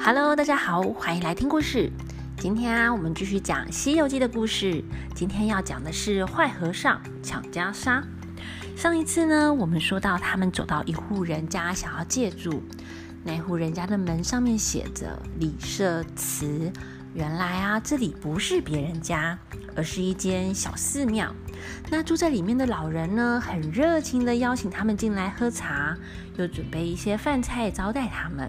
Hello，大家好，欢迎来听故事。今天啊，我们继续讲《西游记》的故事。今天要讲的是坏和尚抢袈裟。上一次呢，我们说到他们走到一户人家，想要借住。那户人家的门上面写着“李舍祠”。原来啊，这里不是别人家，而是一间小寺庙。那住在里面的老人呢，很热情的邀请他们进来喝茶，又准备一些饭菜招待他们，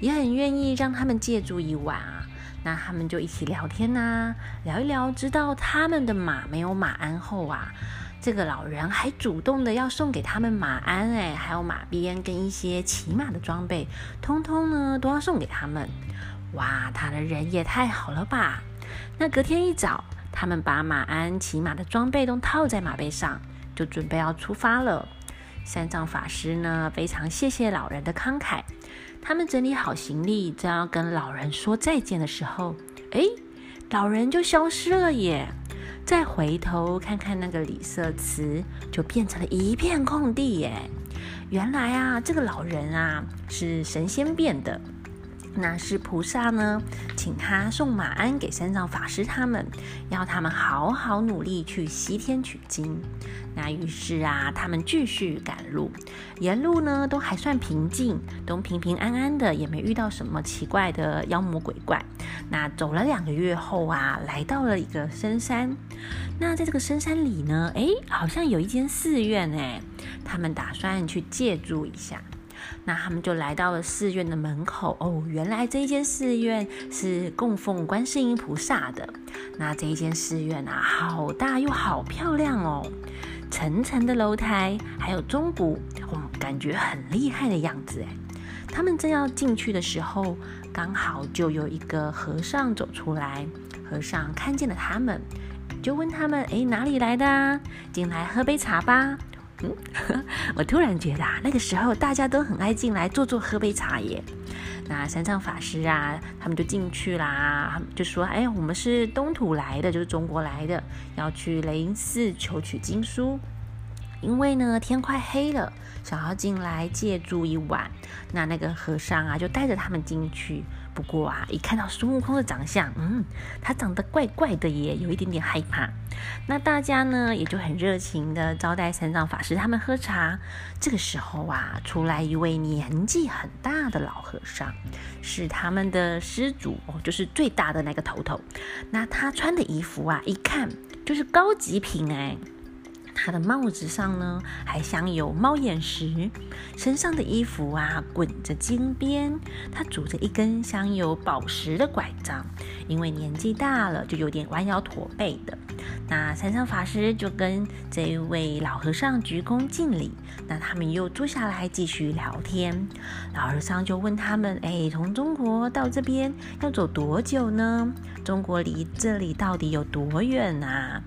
也很愿意让他们借住一晚啊。那他们就一起聊天呐，聊一聊，直到他们的马没有马鞍后啊，这个老人还主动的要送给他们马鞍，哎，还有马鞭跟一些骑马的装备，通通呢都要送给他们。哇，他的人也太好了吧！那隔天一早，他们把马鞍、骑马的装备都套在马背上，就准备要出发了。三藏法师呢，非常谢谢老人的慷慨。他们整理好行李，正要跟老人说再见的时候，哎，老人就消失了耶！再回头看看那个李色祠，就变成了一片空地耶。原来啊，这个老人啊，是神仙变的。那是菩萨呢，请他送马鞍给三藏法师他们，要他们好好努力去西天取经。那于是啊，他们继续赶路，沿路呢都还算平静，都平平安安的，也没遇到什么奇怪的妖魔鬼怪。那走了两个月后啊，来到了一个深山。那在这个深山里呢，哎，好像有一间寺院哎，他们打算去借住一下。那他们就来到了寺院的门口哦，原来这一间寺院是供奉观世音菩萨的。那这一间寺院啊，好大又好漂亮哦，层层的楼台，还有钟鼓，哦，感觉很厉害的样子哎。他们正要进去的时候，刚好就有一个和尚走出来，和尚看见了他们，就问他们：哎，哪里来的？进来喝杯茶吧。嗯，我突然觉得啊，那个时候大家都很爱进来坐坐喝杯茶耶。那三藏法师啊，他们就进去啦，就说：“哎，我们是东土来的，就是中国来的，要去雷音寺求取经书。因为呢，天快黑了，想要进来借住一晚。那那个和尚啊，就带着他们进去。”不过啊，一看到孙悟空的长相，嗯，他长得怪怪的耶，有一点点害怕。那大家呢，也就很热情的招待三藏法师他们喝茶。这个时候啊，出来一位年纪很大的老和尚，是他们的施主哦，就是最大的那个头头。那他穿的衣服啊，一看就是高级品哎。他的帽子上呢，还镶有猫眼石，身上的衣服啊，滚着金边。他拄着一根镶有宝石的拐杖，因为年纪大了，就有点弯腰驼背的。那三藏法师就跟这一位老和尚鞠躬敬礼。那他们又坐下来继续聊天。老和尚就问他们：“哎，从中国到这边要走多久呢？中国离这里到底有多远啊？”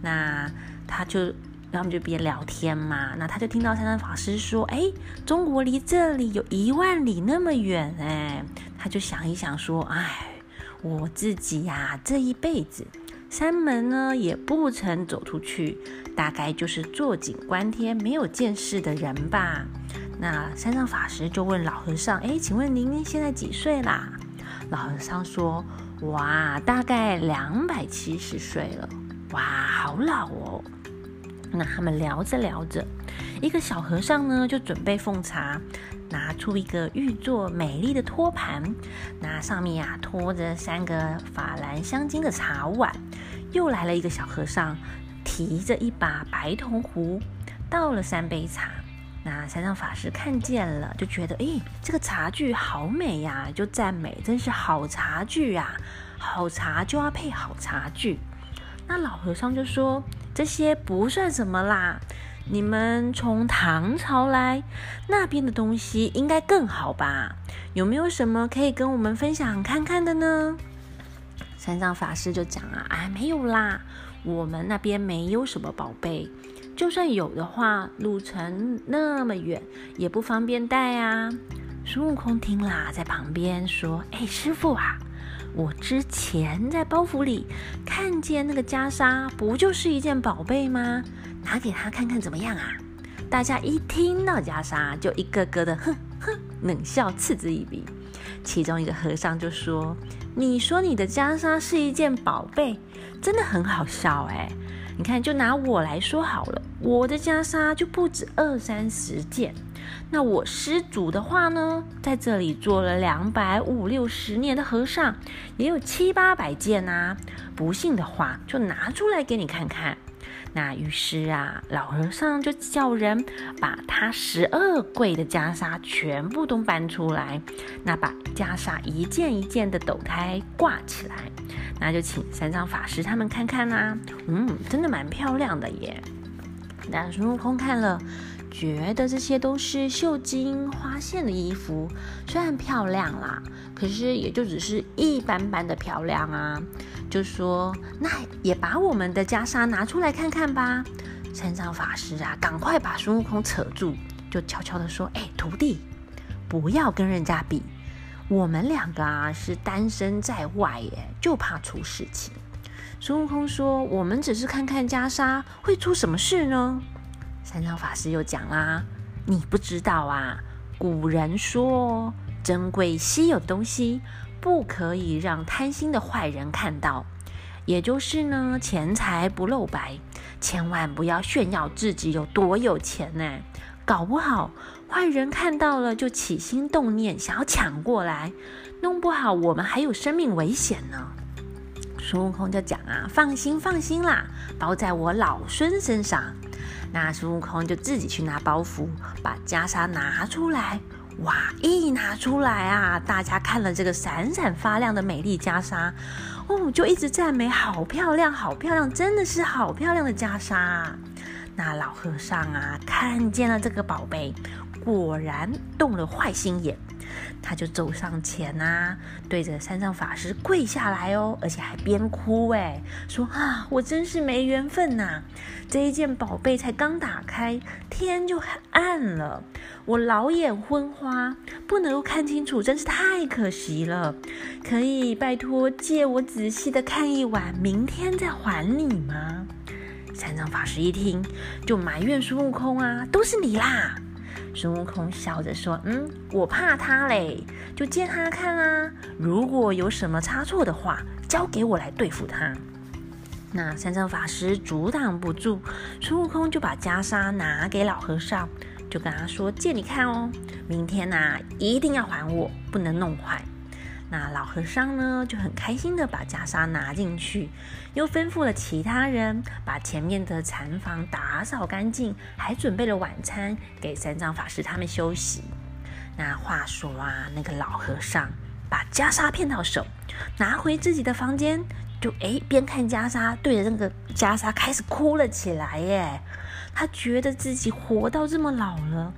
那他就，然后我们就边聊天嘛。那他就听到三藏法师说：“哎，中国离这里有一万里那么远哎。”他就想一想说：“哎，我自己呀，这一辈子山门呢也不曾走出去，大概就是坐井观天，没有见识的人吧。”那三藏法师就问老和尚：“哎，请问您现在几岁啦？”老和尚说：“哇，大概两百七十岁了。哇，好老哦。”那他们聊着聊着，一个小和尚呢就准备奉茶，拿出一个玉做美丽的托盘，那上面呀托着三个法兰香金的茶碗。又来了一个小和尚，提着一把白铜壶，倒了三杯茶。那三藏法师看见了，就觉得，哎，这个茶具好美呀，就赞美，真是好茶具啊！好茶就要配好茶具。那老和尚就说。这些不算什么啦，你们从唐朝来，那边的东西应该更好吧？有没有什么可以跟我们分享看看的呢？三藏法师就讲啊，哎，没有啦，我们那边没有什么宝贝，就算有的话，路程那么远，也不方便带啊。孙悟空听啦，在旁边说，哎，师傅啊。我之前在包袱里看见那个袈裟，不就是一件宝贝吗？拿给他看看怎么样啊？大家一听到袈裟，就一个个的哼，哼，冷笑嗤之以鼻。其中一个和尚就说：“你说你的袈裟是一件宝贝，真的很好笑哎。你看，就拿我来说好了，我的袈裟就不止二三十件。那我施主的话呢，在这里做了两百五六十年的和尚，也有七八百件啊。不信的话，就拿出来给你看看。”那于是啊，老和尚就叫人把他十二柜的袈裟全部都搬出来，那把袈裟一件一件的抖开挂起来，那就请三藏法师他们看看啦。嗯，真的蛮漂亮的耶。那孙悟空看了，觉得这些都是绣金花线的衣服，虽然漂亮啦，可是也就只是一般般的漂亮啊。就说，那也把我们的袈裟拿出来看看吧。三藏法师啊，赶快把孙悟空扯住，就悄悄的说：“哎，徒弟，不要跟人家比，我们两个啊是单身在外耶，就怕出事情。”孙悟空说：“我们只是看看袈裟，会出什么事呢？”三藏法师又讲啦：“你不知道啊，古人说，珍贵稀有的东西。”不可以让贪心的坏人看到，也就是呢，钱财不露白，千万不要炫耀自己有多有钱呢，搞不好坏人看到了就起心动念想要抢过来，弄不好我们还有生命危险呢。孙悟空就讲啊，放心放心啦，包在我老孙身上。那孙悟空就自己去拿包袱，把袈裟拿出来。哇！一拿出来啊，大家看了这个闪闪发亮的美丽袈裟，哦，就一直赞美，好漂亮，好漂亮，真的是好漂亮的袈裟。那老和尚啊，看见了这个宝贝，果然动了坏心眼。他就走上前啊，对着三藏法师跪下来哦，而且还边哭哎，说啊，我真是没缘分呐！这一件宝贝才刚打开，天就很暗了，我老眼昏花，不能够看清楚，真是太可惜了。可以拜托借我仔细的看一晚，明天再还你吗？三藏法师一听，就埋怨孙悟空啊，都是你啦！孙悟空笑着说：“嗯，我怕他嘞，就借他看啊。如果有什么差错的话，交给我来对付他。”那三藏法师阻挡不住，孙悟空就把袈裟拿给老和尚，就跟他说：“借你看哦，明天呐一定要还我，不能弄坏。”那老和尚呢就很开心的把袈裟拿进去，又吩咐了其他人把前面的禅房打扫干净，还准备了晚餐给三藏法师他们休息。那话说啊，那个老和尚把袈裟骗到手，拿回自己的房间，就哎边看袈裟，对着那个袈裟开始哭了起来耶。他觉得自己活到这么老了。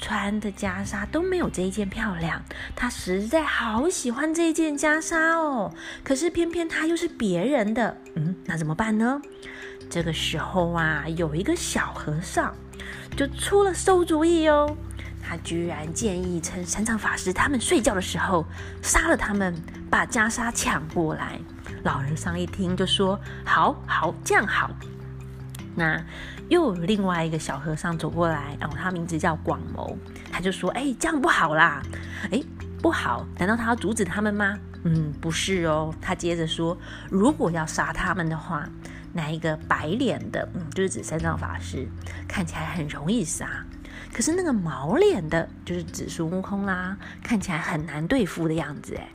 穿的袈裟都没有这一件漂亮，他实在好喜欢这一件袈裟哦。可是偏偏它又是别人的，嗯，那怎么办呢？这个时候啊，有一个小和尚就出了馊主意哦。他居然建议趁三藏法师他们睡觉的时候杀了他们，把袈裟抢过来。老人上一听就说：“好好，这样好。”那。又有另外一个小和尚走过来，然后他名字叫广谋，他就说：“哎，这样不好啦！哎，不好，难道他要阻止他们吗？嗯，不是哦。他接着说，如果要杀他们的话，那一个白脸的，嗯，就是指三藏法师，看起来很容易杀；可是那个毛脸的，就是指孙悟空啦，看起来很难对付的样子。哎，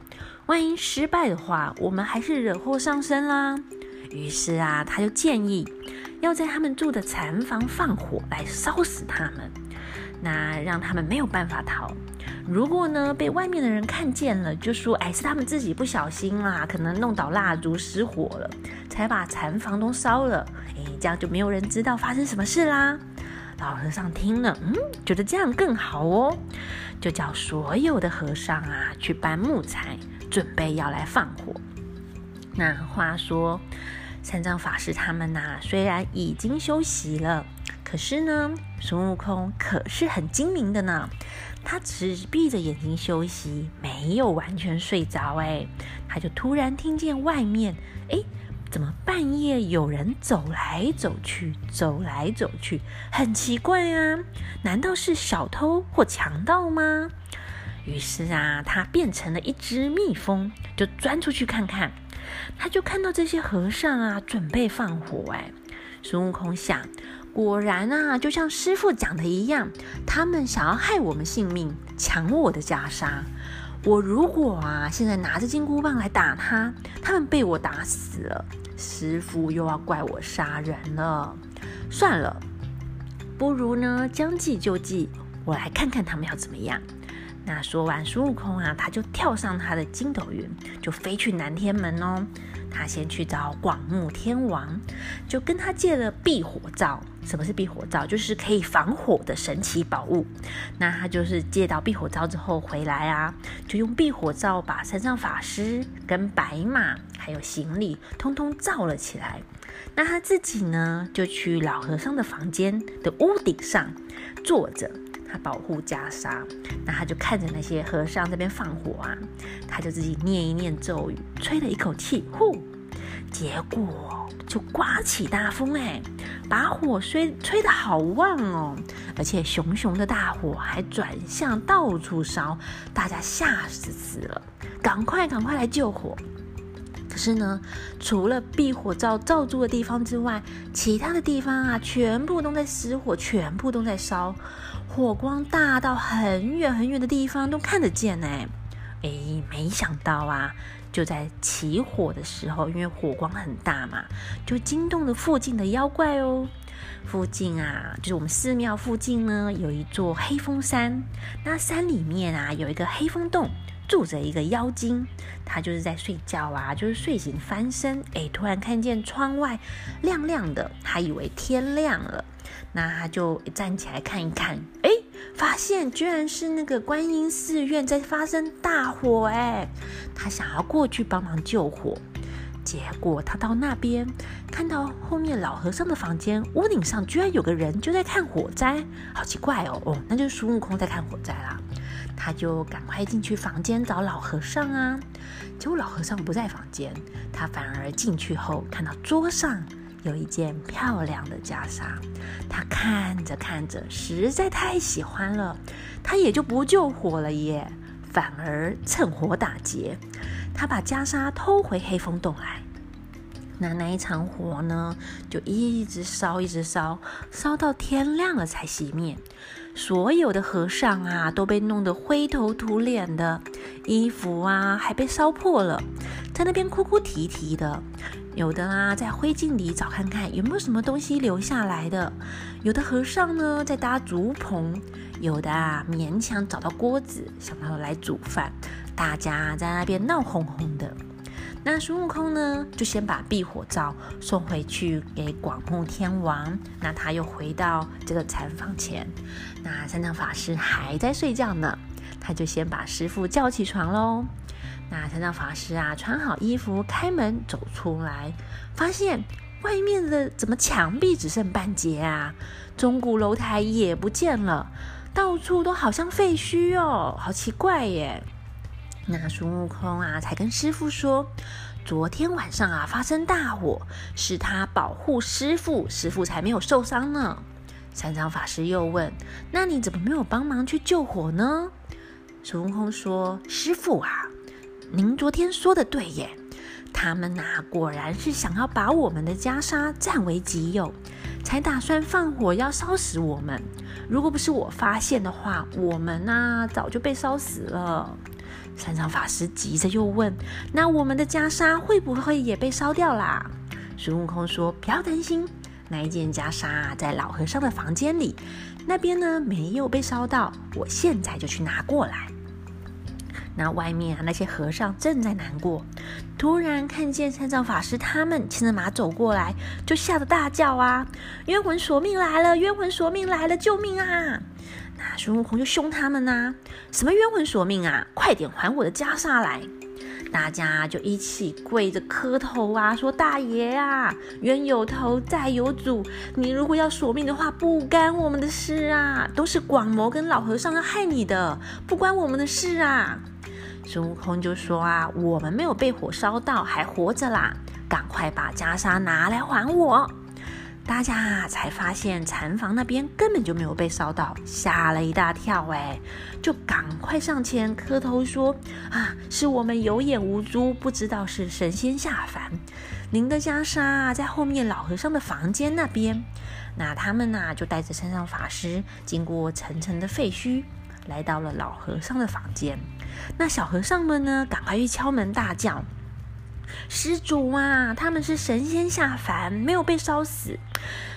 万一失败的话，我们还是惹祸上身啦。于是啊，他就建议。”要在他们住的禅房放火来烧死他们，那让他们没有办法逃。如果呢被外面的人看见了，就说：“哎，是他们自己不小心啦，可能弄倒蜡烛失火了，才把禅房都烧了。”哎，这样就没有人知道发生什么事啦。老和尚听了，嗯，觉得这样更好哦，就叫所有的和尚啊去搬木材，准备要来放火。那话说。三藏法师他们呐，虽然已经休息了，可是呢，孙悟空可是很精明的呢。他只闭着眼睛休息，没有完全睡着。哎，他就突然听见外面，哎，怎么半夜有人走来走去，走来走去，很奇怪啊！难道是小偷或强盗吗？于是啊，他变成了一只蜜蜂，就钻出去看看。他就看到这些和尚啊，准备放火。哎，孙悟空想，果然啊，就像师傅讲的一样，他们想要害我们性命，抢我的袈裟。我如果啊，现在拿着金箍棒来打他，他们被我打死了，师傅又要怪我杀人了。算了，不如呢，将计就计，我来看看他们要怎么样。那说完，孙悟空啊，他就跳上他的筋斗云，就飞去南天门哦。他先去找广目天王，就跟他借了避火罩。什么是避火罩？就是可以防火的神奇宝物。那他就是借到避火罩之后回来啊，就用避火罩把山上法师跟白马还有行李通通罩了起来。那他自己呢，就去老和尚的房间的屋顶上坐着。他保护袈裟，那他就看着那些和尚这边放火啊，他就自己念一念咒语，吹了一口气，呼，结果就刮起大风哎，把火吹吹得好旺哦，而且熊熊的大火还转向到处烧，大家吓死死了，赶快赶快来救火。可是呢，除了避火罩罩住的地方之外，其他的地方啊，全部都在失火，全部都在烧。火光大到很远很远的地方都看得见呢。哎，没想到啊，就在起火的时候，因为火光很大嘛，就惊动了附近的妖怪哦。附近啊，就是我们寺庙附近呢，有一座黑风山。那山里面啊，有一个黑风洞，住着一个妖精。他就是在睡觉啊，就是睡醒翻身，哎，突然看见窗外亮亮的，还以为天亮了。那他就站起来看一看，哎，发现居然是那个观音寺院在发生大火，哎，他想要过去帮忙救火，结果他到那边看到后面老和尚的房间屋顶上居然有个人就在看火灾，好奇怪哦，哦，那就是孙悟空在看火灾啦，他就赶快进去房间找老和尚啊，结果老和尚不在房间，他反而进去后看到桌上。有一件漂亮的袈裟，他看着看着，实在太喜欢了，他也就不救火了耶，反而趁火打劫，他把袈裟偷回黑风洞来。那那一场火呢，就一直烧，一直烧，烧到天亮了才熄灭。所有的和尚啊，都被弄得灰头土脸的，衣服啊还被烧破了，在那边哭哭啼啼的。有的啦，在灰烬里找看看有没有什么东西留下来的；有的和尚呢，在搭竹棚；有的啊，勉强找到锅子，想到来煮饭。大家在那边闹哄哄的。那孙悟空呢，就先把避火罩送回去给广目天王。那他又回到这个禅房前，那三藏法师还在睡觉呢，他就先把师傅叫起床喽。那三藏法师啊，穿好衣服，开门走出来，发现外面的怎么墙壁只剩半截啊？钟鼓楼台也不见了，到处都好像废墟哦，好奇怪耶！那孙悟空啊，才跟师傅说，昨天晚上啊发生大火，是他保护师傅，师傅才没有受伤呢。三藏法师又问，那你怎么没有帮忙去救火呢？孙悟空说，师傅啊。您昨天说的对耶，他们呐果然是想要把我们的袈裟占为己有，才打算放火要烧死我们。如果不是我发现的话，我们呐早就被烧死了。三藏法师急着又问：“那我们的袈裟会不会也被烧掉啦？”孙悟空说：“不要担心，那一件袈裟在老和尚的房间里，那边呢没有被烧到，我现在就去拿过来。”那外面啊，那些和尚正在难过，突然看见三藏法师他们牵着马走过来，就吓得大叫啊：“冤魂索命来了！冤魂索命来了！救命啊！”啊孙悟空就凶他们呐：“什么冤魂索命啊？快点还我的袈裟来！”大家就一起跪着磕头啊，说：“大爷啊，冤有头债有主，你如果要索命的话，不干我们的事啊，都是广谋跟老和尚要害你的，不关我们的事啊。”孙悟空就说啊，我们没有被火烧到，还活着啦，赶快把袈裟拿来还我。大家啊才发现禅房那边根本就没有被烧到，吓了一大跳哎，就赶快上前磕头说啊，是我们有眼无珠，不知道是神仙下凡。您的袈裟在后面老和尚的房间那边。那他们呢就带着山上法师，经过层层的废墟，来到了老和尚的房间。那小和尚们呢，赶快去敲门大叫。施主啊，他们是神仙下凡，没有被烧死，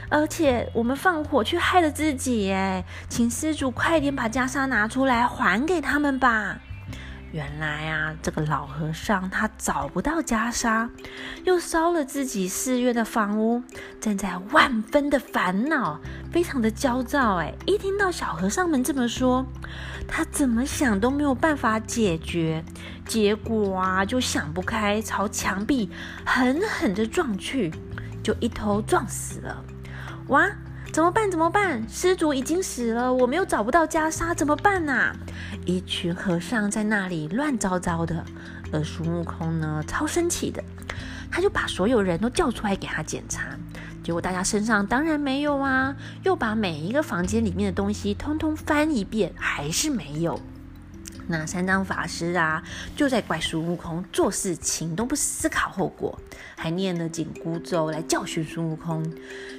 而且我们放火去害了自己哎，请施主快点把袈裟拿出来还给他们吧。原来啊，这个老和尚他找不到袈裟，又烧了自己寺院的房屋，正在万分的烦恼，非常的焦躁。哎，一听到小和尚们这么说，他怎么想都没有办法解决，结果啊，就想不开，朝墙壁狠狠的撞去，就一头撞死了。哇！怎么办？怎么办？施主已经死了，我们又找不到袈裟，怎么办呐？一群和尚在那里乱糟糟的，而孙悟空呢，超生气的，他就把所有人都叫出来给他检查，结果大家身上当然没有啊，又把每一个房间里面的东西通通翻一遍，还是没有。那三藏法师啊，就在怪孙悟空做事情都不思考后果，还念了紧箍咒来教训孙悟空。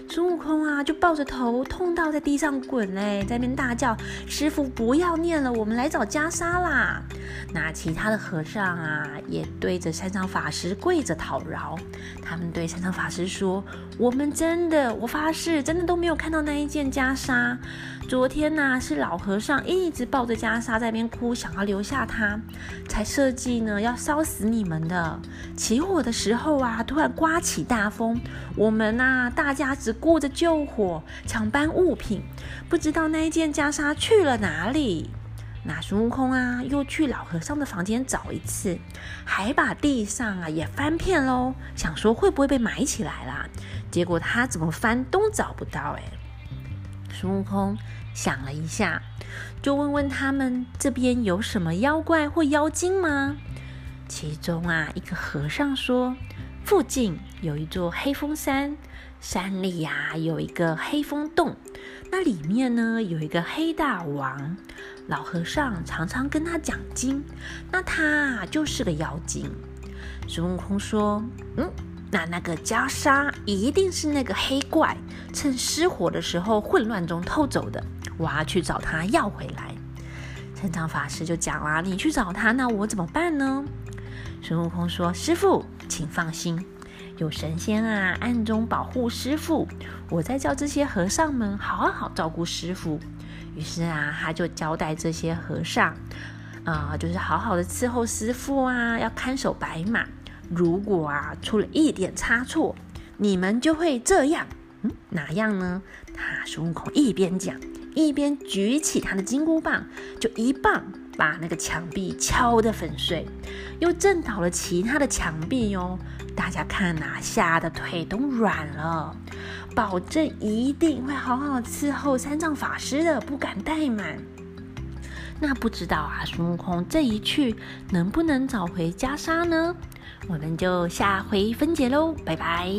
孙悟空啊，就抱着头痛到在地上滚嘞，在那边大叫：“师傅不要念了，我们来找袈裟啦！”那其他的和尚啊，也对着三藏法师跪着讨饶。他们对三藏法师说：“我们真的，我发誓，真的都没有看到那一件袈裟。昨天呐，是老和尚一直抱着袈裟在那边哭，想。”要留下他，才设计呢，要烧死你们的。起火的时候啊，突然刮起大风，我们呐，大家只顾着救火、抢搬物品，不知道那一件袈裟去了哪里。那孙悟空啊，又去老和尚的房间找一次，还把地上啊也翻遍喽，想说会不会被埋起来啦？结果他怎么翻都找不到哎。孙悟空想了一下。就问问他们这边有什么妖怪或妖精吗？其中啊，一个和尚说，附近有一座黑风山，山里呀有一个黑风洞，那里面呢有一个黑大王，老和尚常常跟他讲经，那他就是个妖精。孙悟空说，嗯，那那个袈裟一定是那个黑怪趁失火的时候混乱中偷走的。我要去找他要回来。成长法师就讲啦：“你去找他，那我怎么办呢？”孙悟空说：“师傅，请放心，有神仙啊暗中保护师傅。我在叫这些和尚们好好照顾师傅。”于是啊，他就交代这些和尚啊，就是好好的伺候师傅啊，要看守白马。如果啊出了一点差错，你们就会这样。嗯，哪样呢？他孙悟空一边讲。一边举起他的金箍棒，就一棒把那个墙壁敲得粉碎，又震倒了其他的墙壁哟。大家看呐，吓得腿都软了，保证一定会好好伺候三藏法师的，不敢怠慢。那不知道啊，孙悟空这一去能不能找回袈裟呢？我们就下回分解喽，拜拜。